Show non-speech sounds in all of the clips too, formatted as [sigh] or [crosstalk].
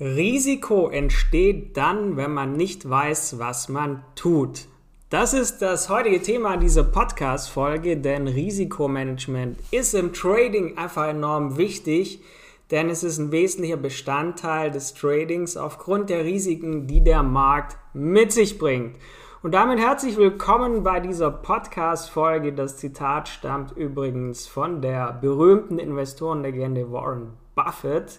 Risiko entsteht dann, wenn man nicht weiß, was man tut. Das ist das heutige Thema dieser Podcast-Folge, denn Risikomanagement ist im Trading einfach enorm wichtig, denn es ist ein wesentlicher Bestandteil des Tradings aufgrund der Risiken, die der Markt mit sich bringt. Und damit herzlich willkommen bei dieser Podcast-Folge. Das Zitat stammt übrigens von der berühmten Investorenlegende Warren Buffett.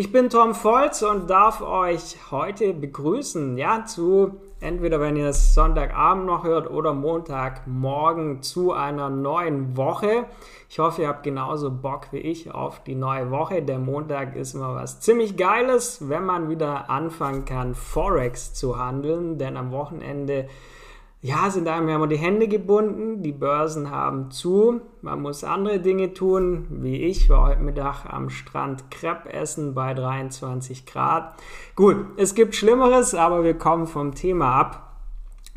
Ich bin Tom Volz und darf euch heute begrüßen, ja, zu entweder wenn ihr es Sonntagabend noch hört oder Montagmorgen zu einer neuen Woche. Ich hoffe, ihr habt genauso Bock wie ich auf die neue Woche. Der Montag ist immer was ziemlich Geiles, wenn man wieder anfangen kann, Forex zu handeln, denn am Wochenende ja, sind einem immer die Hände gebunden, die Börsen haben zu, man muss andere Dinge tun, wie ich war heute Mittag am Strand Crepe essen bei 23 Grad. Gut, es gibt Schlimmeres, aber wir kommen vom Thema ab.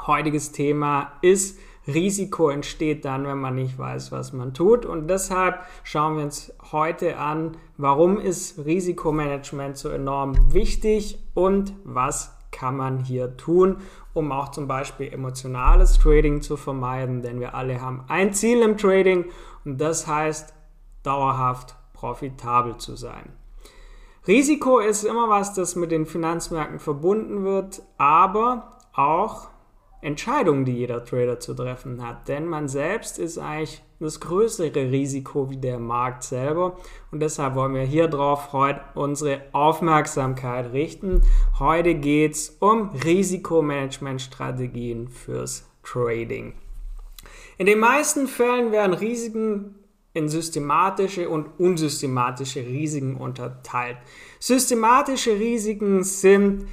Heutiges Thema ist, Risiko entsteht dann, wenn man nicht weiß, was man tut. Und deshalb schauen wir uns heute an, warum ist Risikomanagement so enorm wichtig und was kann man hier tun, um auch zum Beispiel emotionales Trading zu vermeiden, denn wir alle haben ein Ziel im Trading und das heißt, dauerhaft profitabel zu sein. Risiko ist immer was, das mit den Finanzmärkten verbunden wird, aber auch Entscheidungen, die jeder Trader zu treffen hat. Denn man selbst ist eigentlich das größere Risiko wie der Markt selber. Und deshalb wollen wir hier drauf heute unsere Aufmerksamkeit richten. Heute geht es um Risikomanagementstrategien fürs Trading. In den meisten Fällen werden Risiken in systematische und unsystematische Risiken unterteilt. Systematische Risiken sind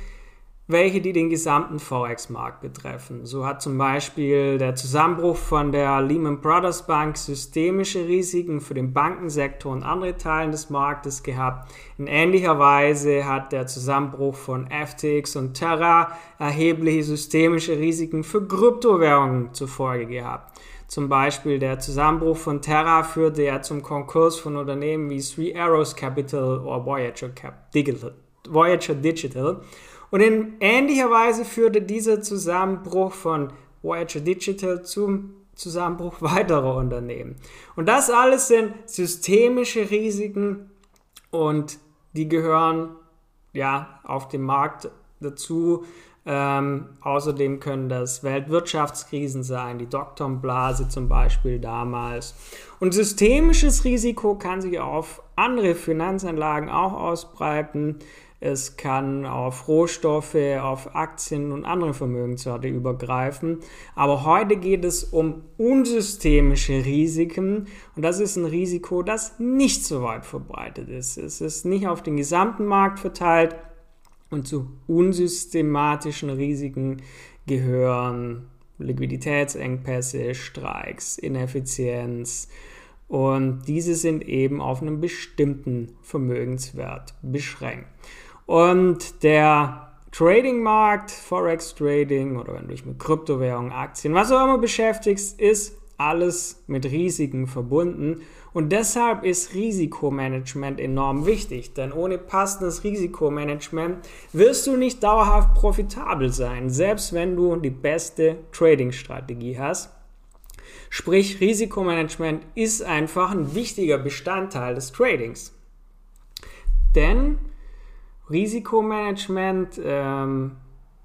welche die den gesamten Forex-Markt betreffen. So hat zum Beispiel der Zusammenbruch von der Lehman Brothers Bank systemische Risiken für den Bankensektor und andere Teile des Marktes gehabt. In ähnlicher Weise hat der Zusammenbruch von FTX und Terra erhebliche systemische Risiken für Kryptowährungen zur Folge gehabt. Zum Beispiel der Zusammenbruch von Terra führte ja zum Konkurs von Unternehmen wie Three Arrows Capital oder Voyager, Cap Digital, Voyager Digital. Und in ähnlicher Weise führte dieser Zusammenbruch von Voyager Digital zum Zusammenbruch [laughs] weiterer Unternehmen. Und das alles sind systemische Risiken und die gehören ja auf dem Markt dazu. Ähm, außerdem können das Weltwirtschaftskrisen sein, die Doktorblase zum Beispiel damals. Und systemisches Risiko kann sich auf andere Finanzanlagen auch ausbreiten. Es kann auf Rohstoffe, auf Aktien und andere Vermögenswerte übergreifen. Aber heute geht es um unsystemische Risiken und das ist ein Risiko, das nicht so weit verbreitet ist. Es ist nicht auf den gesamten Markt verteilt und zu unsystematischen Risiken gehören Liquiditätsengpässe, Streiks, Ineffizienz, und diese sind eben auf einen bestimmten Vermögenswert beschränkt. Und der Trading-Markt, Forex Trading oder wenn du dich mit Kryptowährungen, Aktien, was auch immer beschäftigst, ist alles mit Risiken verbunden. Und deshalb ist Risikomanagement enorm wichtig, denn ohne passendes Risikomanagement wirst du nicht dauerhaft profitabel sein, selbst wenn du die beste Trading-Strategie hast. Sprich, Risikomanagement ist einfach ein wichtiger Bestandteil des Tradings. Denn Risikomanagement ähm,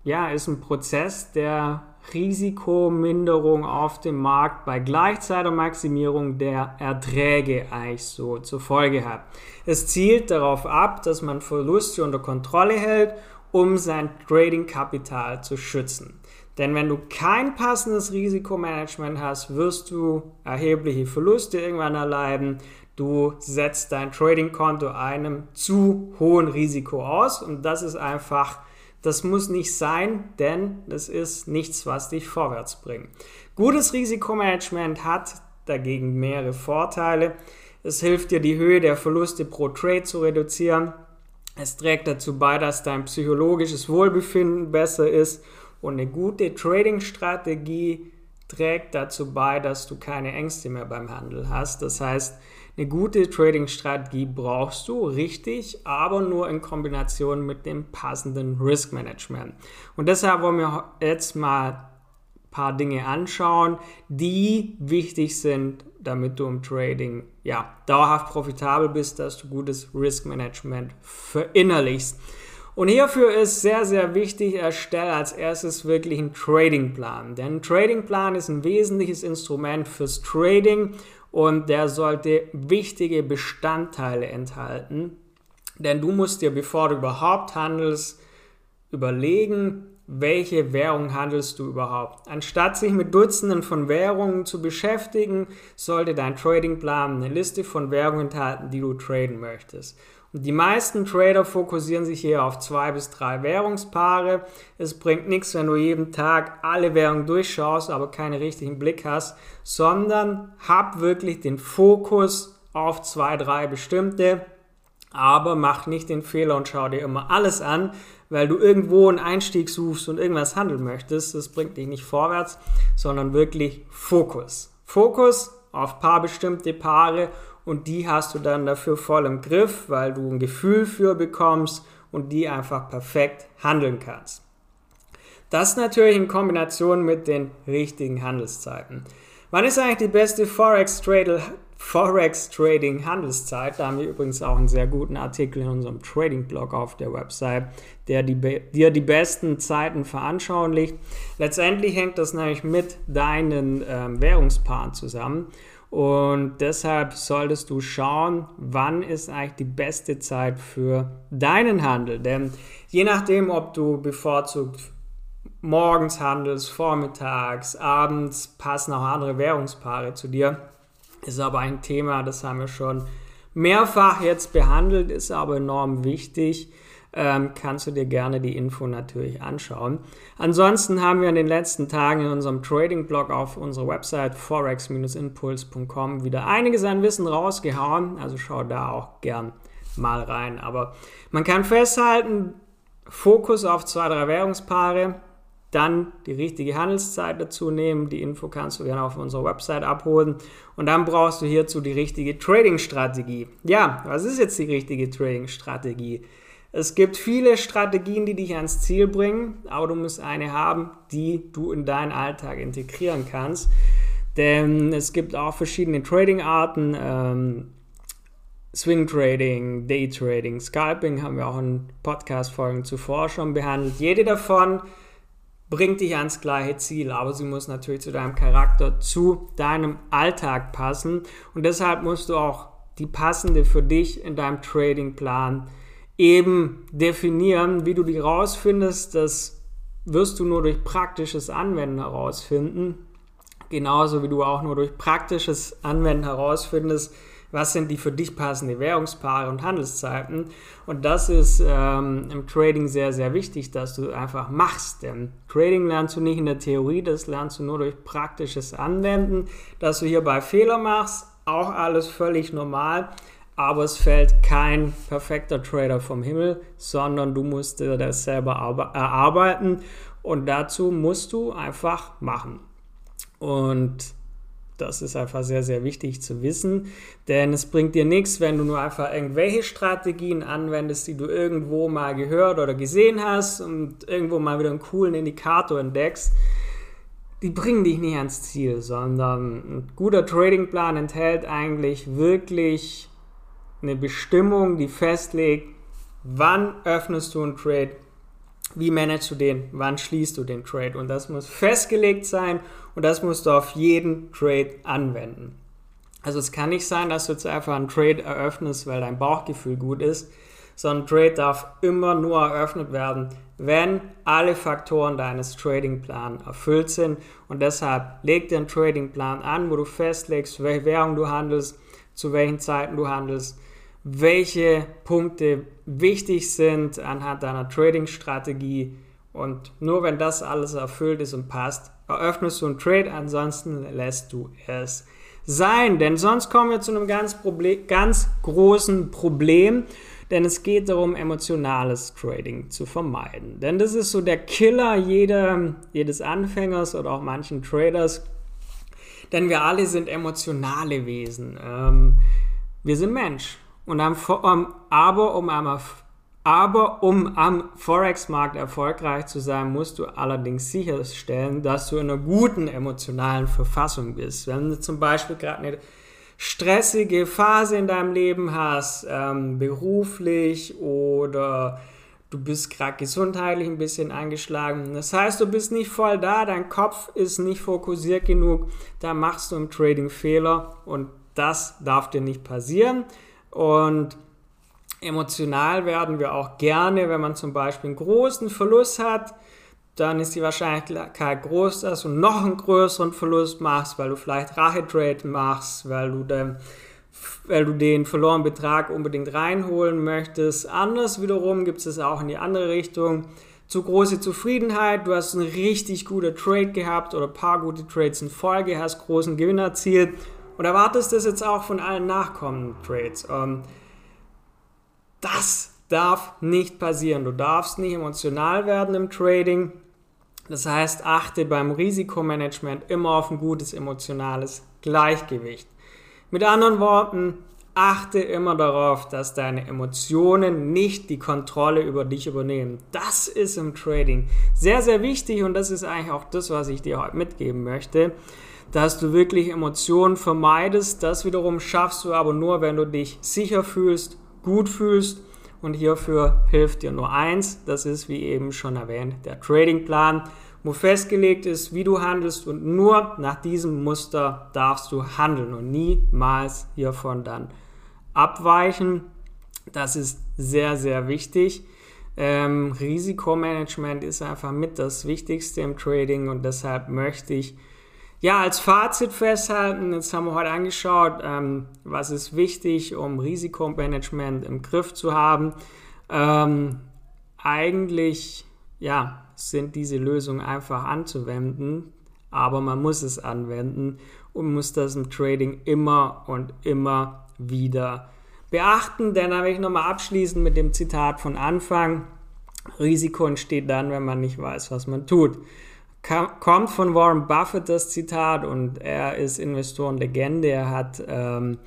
ja, ist ein Prozess der Risikominderung auf dem Markt bei gleichzeitiger Maximierung der Erträge eigentlich so zur Folge hat. Es zielt darauf ab, dass man Verluste unter Kontrolle hält, um sein Trading-Kapital zu schützen. Denn wenn du kein passendes Risikomanagement hast, wirst du erhebliche Verluste irgendwann erleiden. Du setzt dein Trading-Konto einem zu hohen Risiko aus und das ist einfach, das muss nicht sein, denn das ist nichts, was dich vorwärts bringt. Gutes Risikomanagement hat dagegen mehrere Vorteile. Es hilft dir, die Höhe der Verluste pro Trade zu reduzieren. Es trägt dazu bei, dass dein psychologisches Wohlbefinden besser ist und eine gute Trading-Strategie trägt dazu bei, dass du keine Ängste mehr beim Handel hast. Das heißt, Eine gute Trading-Strategie brauchst du, richtig, aber nur in Kombination mit dem passenden Risk Management. Und deshalb wollen wir jetzt mal ein paar Dinge anschauen, die wichtig sind, damit du im Trading ja, dauerhaft profitabel bist, dass du gutes Risk Management verinnerlichst. Und hierfür ist sehr, sehr wichtig, erstelle als erstes wirklich einen Tradingplan. Denn ein Tradingplan ist ein wesentliches Instrument fürs Trading und der sollte wichtige Bestandteile enthalten. Denn du musst dir, bevor du überhaupt handelst, überlegen, welche Währung handelst du überhaupt. Anstatt sich mit Dutzenden von Währungen zu beschäftigen, sollte dein Tradingplan eine Liste von Währungen enthalten, die du traden möchtest. Die meisten Trader fokussieren sich hier auf zwei bis drei Währungspaare. Es bringt nichts, wenn du jeden Tag alle Währungen durchschaust, aber keinen richtigen Blick hast, sondern hab wirklich den Fokus auf zwei, drei bestimmte. Aber mach nicht den Fehler und schau dir immer alles an, weil du irgendwo einen Einstieg suchst und irgendwas handeln möchtest. Das bringt dich nicht vorwärts, sondern wirklich Fokus. Fokus auf paar bestimmte Paare und die hast du dann dafür voll im Griff, weil du ein Gefühl für bekommst und die einfach perfekt handeln kannst. Das natürlich in Kombination mit den richtigen Handelszeiten. Wann ist eigentlich die beste Forex, Forex Trading Handelszeit? Da haben wir übrigens auch einen sehr guten Artikel in unserem Trading Blog auf der Website, der die, dir die besten Zeiten veranschaulicht. Letztendlich hängt das nämlich mit deinen ähm, Währungspaaren zusammen. Und deshalb solltest du schauen, wann ist eigentlich die beste Zeit für deinen Handel. Denn je nachdem, ob du bevorzugt morgens handelst, vormittags, abends, passen auch andere Währungspaare zu dir. Ist aber ein Thema, das haben wir schon mehrfach jetzt behandelt, ist aber enorm wichtig ähm, kannst du dir gerne die Info natürlich anschauen. Ansonsten haben wir in den letzten Tagen in unserem Trading-Blog auf unserer Website forex-impuls.com wieder einiges an Wissen rausgehauen. Also schau da auch gern mal rein. Aber man kann festhalten, Fokus auf zwei, drei Währungspaare, dann die richtige Handelszeit dazu nehmen. Die Info kannst du gerne auf unserer Website abholen. Und dann brauchst du hierzu die richtige Trading-Strategie. Ja, was ist jetzt die richtige Trading-Strategie? Es gibt viele Strategien, die dich ans Ziel bringen, aber du musst eine haben, die du in deinen Alltag integrieren kannst. Denn es gibt auch verschiedene Trading-Arten. Ähm, Swing Trading, Day Trading, Scalping haben wir auch in Podcast-Folgen zuvor schon behandelt. Jede davon bringt dich ans gleiche Ziel, aber sie muss natürlich zu deinem Charakter, zu deinem Alltag passen. Und deshalb musst du auch die passende für dich in deinem Trading-Plan eben definieren. Wie du die rausfindest, das wirst du nur durch praktisches Anwenden herausfinden. Genauso wie du auch nur durch praktisches Anwenden herausfindest, was sind die für dich passenden Währungspaare und Handelszeiten. Und das ist ähm, im Trading sehr, sehr wichtig, dass du einfach machst. Denn Trading lernst du nicht in der Theorie, das lernst du nur durch praktisches Anwenden. Dass du hierbei Fehler machst, auch alles völlig normal aber es fällt kein perfekter Trader vom Himmel, sondern du musst dir das selber erarbeiten und dazu musst du einfach machen. Und das ist einfach sehr, sehr wichtig zu wissen, denn es bringt dir nichts, wenn du nur einfach irgendwelche Strategien anwendest, die du irgendwo mal gehört oder gesehen hast und irgendwo mal wieder einen coolen Indikator entdeckst. Die bringen dich nicht ans Ziel, sondern ein guter Tradingplan enthält eigentlich wirklich eine Bestimmung, die festlegt, wann öffnest du einen Trade, wie managst du den, wann schließt du den Trade. Und das muss festgelegt sein und das musst du auf jeden Trade anwenden. Also es kann nicht sein, dass du jetzt einfach einen Trade eröffnest, weil dein Bauchgefühl gut ist, sondern Trade darf immer nur eröffnet werden, wenn alle Faktoren deines Tradingplans erfüllt sind. Und deshalb leg einen Tradingplan an, wo du festlegst, welche Währung du handelst, zu welchen Zeiten du handelst, welche Punkte wichtig sind anhand deiner Trading-Strategie. Und nur wenn das alles erfüllt ist und passt, eröffnest du einen Trade, ansonsten lässt du es sein. Denn sonst kommen wir zu einem ganz, Problem, ganz großen Problem, denn es geht darum, emotionales Trading zu vermeiden. Denn das ist so der Killer jeder, jedes Anfängers oder auch manchen Traders, denn wir alle sind emotionale Wesen. Ähm, wir sind Mensch. Und am, aber, um am, aber um am Forex-Markt erfolgreich zu sein, musst du allerdings sicherstellen, dass du in einer guten emotionalen Verfassung bist. Wenn du zum Beispiel gerade eine stressige Phase in deinem Leben hast, ähm, beruflich oder du bist gerade gesundheitlich ein bisschen angeschlagen. Das heißt, du bist nicht voll da, dein Kopf ist nicht fokussiert genug, da machst du im Trading Fehler und das darf dir nicht passieren. Und emotional werden wir auch gerne, wenn man zum Beispiel einen großen Verlust hat, dann ist die Wahrscheinlichkeit groß, dass du noch einen größeren Verlust machst, weil du vielleicht Rache-Trade machst, weil du, den, weil du den verlorenen Betrag unbedingt reinholen möchtest. Anders wiederum gibt es auch in die andere Richtung. Zu große Zufriedenheit, du hast einen richtig guten Trade gehabt oder ein paar gute Trades in Folge, hast großen Gewinn erzielt und erwartest das jetzt auch von allen nachkommenden Trades. Ähm, das darf nicht passieren. Du darfst nicht emotional werden im Trading. Das heißt, achte beim Risikomanagement immer auf ein gutes emotionales Gleichgewicht. Mit anderen Worten, achte immer darauf, dass deine Emotionen nicht die Kontrolle über dich übernehmen. Das ist im Trading sehr, sehr wichtig und das ist eigentlich auch das, was ich dir heute mitgeben möchte, dass du wirklich Emotionen vermeidest. Das wiederum schaffst du aber nur, wenn du dich sicher fühlst, gut fühlst und hierfür hilft dir nur eins, das ist wie eben schon erwähnt, der Tradingplan, wo festgelegt ist, wie du handelst und nur nach diesem Muster darfst du handeln und niemals hiervon dann abweichen. Das ist sehr, sehr wichtig. Ähm, Risikomanagement ist einfach mit das Wichtigste im Trading und deshalb möchte ich ja, als Fazit festhalten, jetzt haben wir heute angeschaut, ähm, was ist wichtig, um Risikomanagement im Griff zu haben. Ähm, eigentlich, ja, sind diese Lösungen einfach anzuwenden, aber man muss es anwenden und muss das im Trading immer und immer wieder beachten. Denn da will ich nochmal abschließen mit dem Zitat von Anfang. Risiko entsteht dann, wenn man nicht weiß, was man tut kommt von Warren Buffett das Zitat und er ist Investorenlegende. Er hat ähm,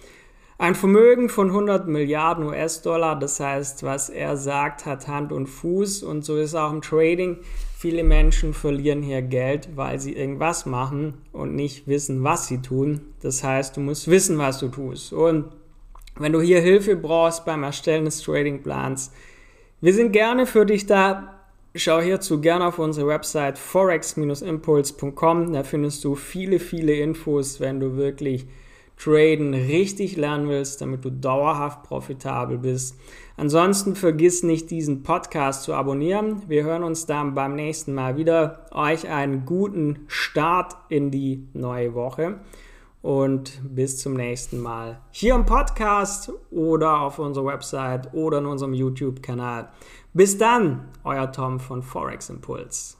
ein Vermögen von 100 Milliarden US-Dollar. Das heißt, was er sagt, hat Hand und Fuß und so ist auch im Trading. Viele Menschen verlieren hier Geld, weil sie irgendwas machen und nicht wissen, was sie tun. Das heißt, du musst wissen, was du tust. Und wenn du hier Hilfe brauchst beim Erstellen des Tradingplans, wir sind gerne für dich da. Schau hierzu gerne auf unsere Website forex-impuls.com. Da findest du viele, viele Infos, wenn du wirklich Traden richtig lernen willst, damit du dauerhaft profitabel bist. Ansonsten vergiss nicht, diesen Podcast zu abonnieren. Wir hören uns dann beim nächsten Mal wieder. Euch einen guten Start in die neue Woche und bis zum nächsten Mal hier im Podcast oder auf unserer Website oder in unserem YouTube-Kanal. Bis dann, euer Tom von Forex Impuls.